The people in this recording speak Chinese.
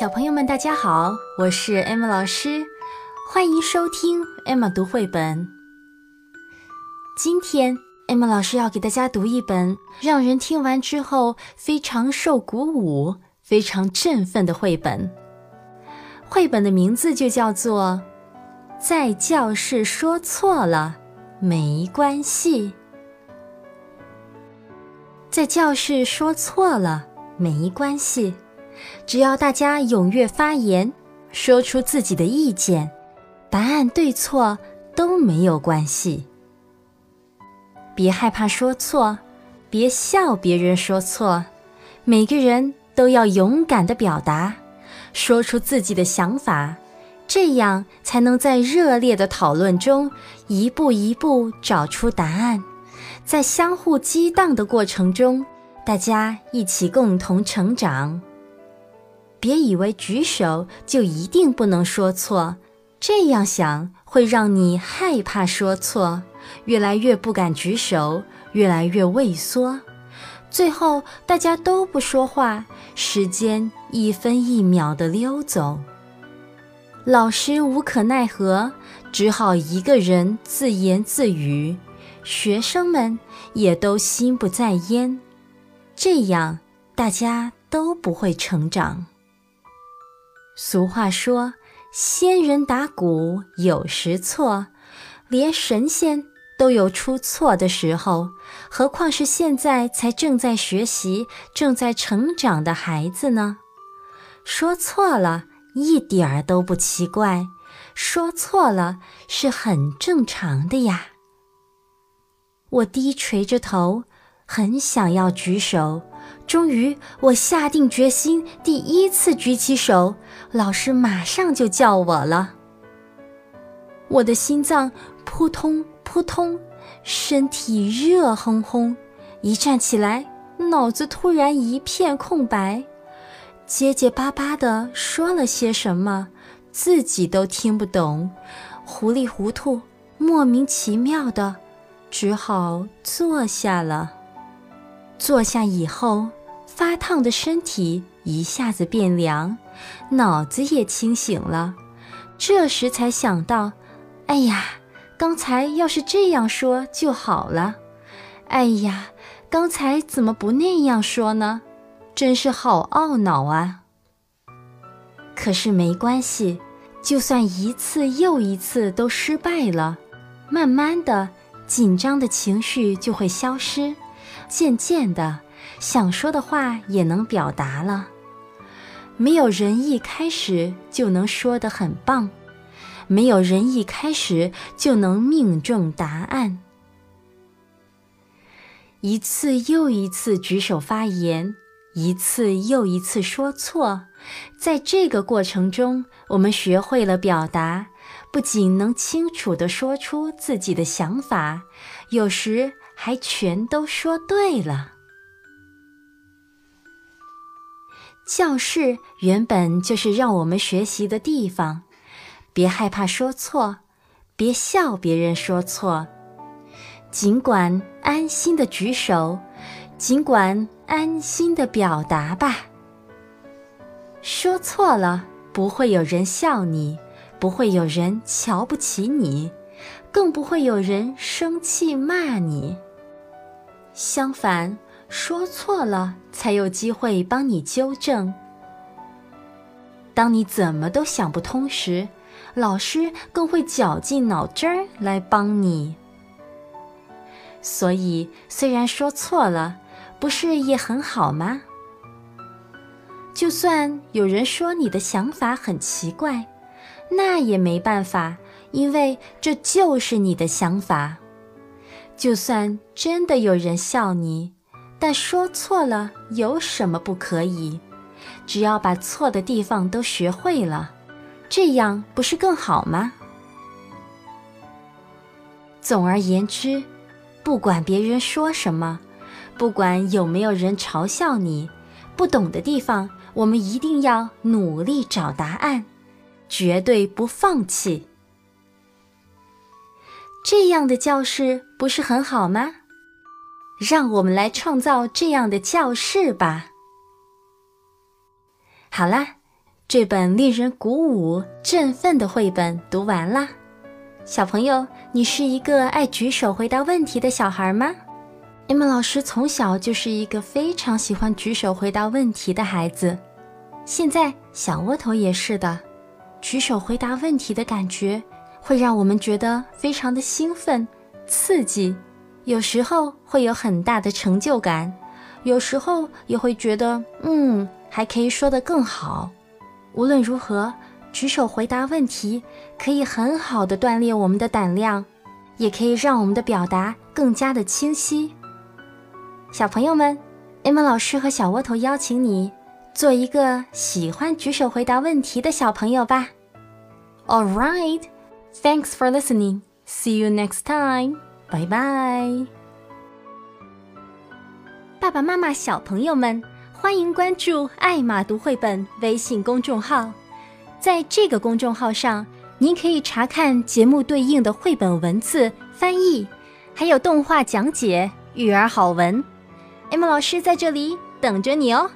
小朋友们，大家好，我是艾玛老师，欢迎收听艾玛读绘本。今天，艾玛老师要给大家读一本让人听完之后非常受鼓舞、非常振奋的绘本。绘本的名字就叫做《在教室说错了没关系》。在教室说错了没关系。只要大家踊跃发言，说出自己的意见，答案对错都没有关系。别害怕说错，别笑别人说错，每个人都要勇敢地表达，说出自己的想法，这样才能在热烈的讨论中一步一步找出答案。在相互激荡的过程中，大家一起共同成长。别以为举手就一定不能说错，这样想会让你害怕说错，越来越不敢举手，越来越畏缩，最后大家都不说话，时间一分一秒的溜走。老师无可奈何，只好一个人自言自语，学生们也都心不在焉，这样大家都不会成长。俗话说：“仙人打鼓有时错，连神仙都有出错的时候，何况是现在才正在学习、正在成长的孩子呢？”说错了一点儿都不奇怪，说错了是很正常的呀。我低垂着头，很想要举手。终于，我下定决心，第一次举起手，老师马上就叫我了。我的心脏扑通扑通，身体热烘烘，一站起来，脑子突然一片空白，结结巴巴地说了些什么，自己都听不懂，糊里糊涂，莫名其妙的，只好坐下了。坐下以后。发烫的身体一下子变凉，脑子也清醒了。这时才想到，哎呀，刚才要是这样说就好了。哎呀，刚才怎么不那样说呢？真是好懊恼啊！可是没关系，就算一次又一次都失败了，慢慢的，紧张的情绪就会消失，渐渐的。想说的话也能表达了。没有人一开始就能说得很棒，没有人一开始就能命中答案。一次又一次举手发言，一次又一次说错，在这个过程中，我们学会了表达，不仅能清楚地说出自己的想法，有时还全都说对了。教室原本就是让我们学习的地方，别害怕说错，别笑别人说错，尽管安心的举手，尽管安心的表达吧。说错了，不会有人笑你，不会有人瞧不起你，更不会有人生气骂你。相反。说错了，才有机会帮你纠正。当你怎么都想不通时，老师更会绞尽脑汁儿来帮你。所以，虽然说错了，不是也很好吗？就算有人说你的想法很奇怪，那也没办法，因为这就是你的想法。就算真的有人笑你。但说错了有什么不可以？只要把错的地方都学会了，这样不是更好吗？总而言之，不管别人说什么，不管有没有人嘲笑你，不懂的地方，我们一定要努力找答案，绝对不放弃。这样的教室不是很好吗？让我们来创造这样的教室吧。好啦，这本令人鼓舞、振奋的绘本读完啦。小朋友，你是一个爱举手回答问题的小孩吗？艾玛老师从小就是一个非常喜欢举手回答问题的孩子，现在小窝头也是的。举手回答问题的感觉会让我们觉得非常的兴奋、刺激，有时候会有很大的成就感，有时候也会觉得，嗯，还可以说得更好。无论如何，举手回答问题可以很好的锻炼我们的胆量，也可以让我们的表达更加的清晰。小朋友们，艾玛老师和小窝头邀请你做一个喜欢举手回答问题的小朋友吧。All right, thanks for listening. See you next time. 拜拜爸爸妈妈、小朋友们。欢迎关注“爱马读绘本”微信公众号，在这个公众号上，您可以查看节目对应的绘本文字翻译，还有动画讲解、育儿好文。艾玛老师在这里等着你哦。